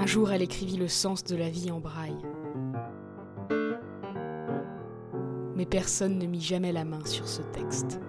Un jour, elle écrivit le sens de la vie en braille. Mais personne ne mit jamais la main sur ce texte.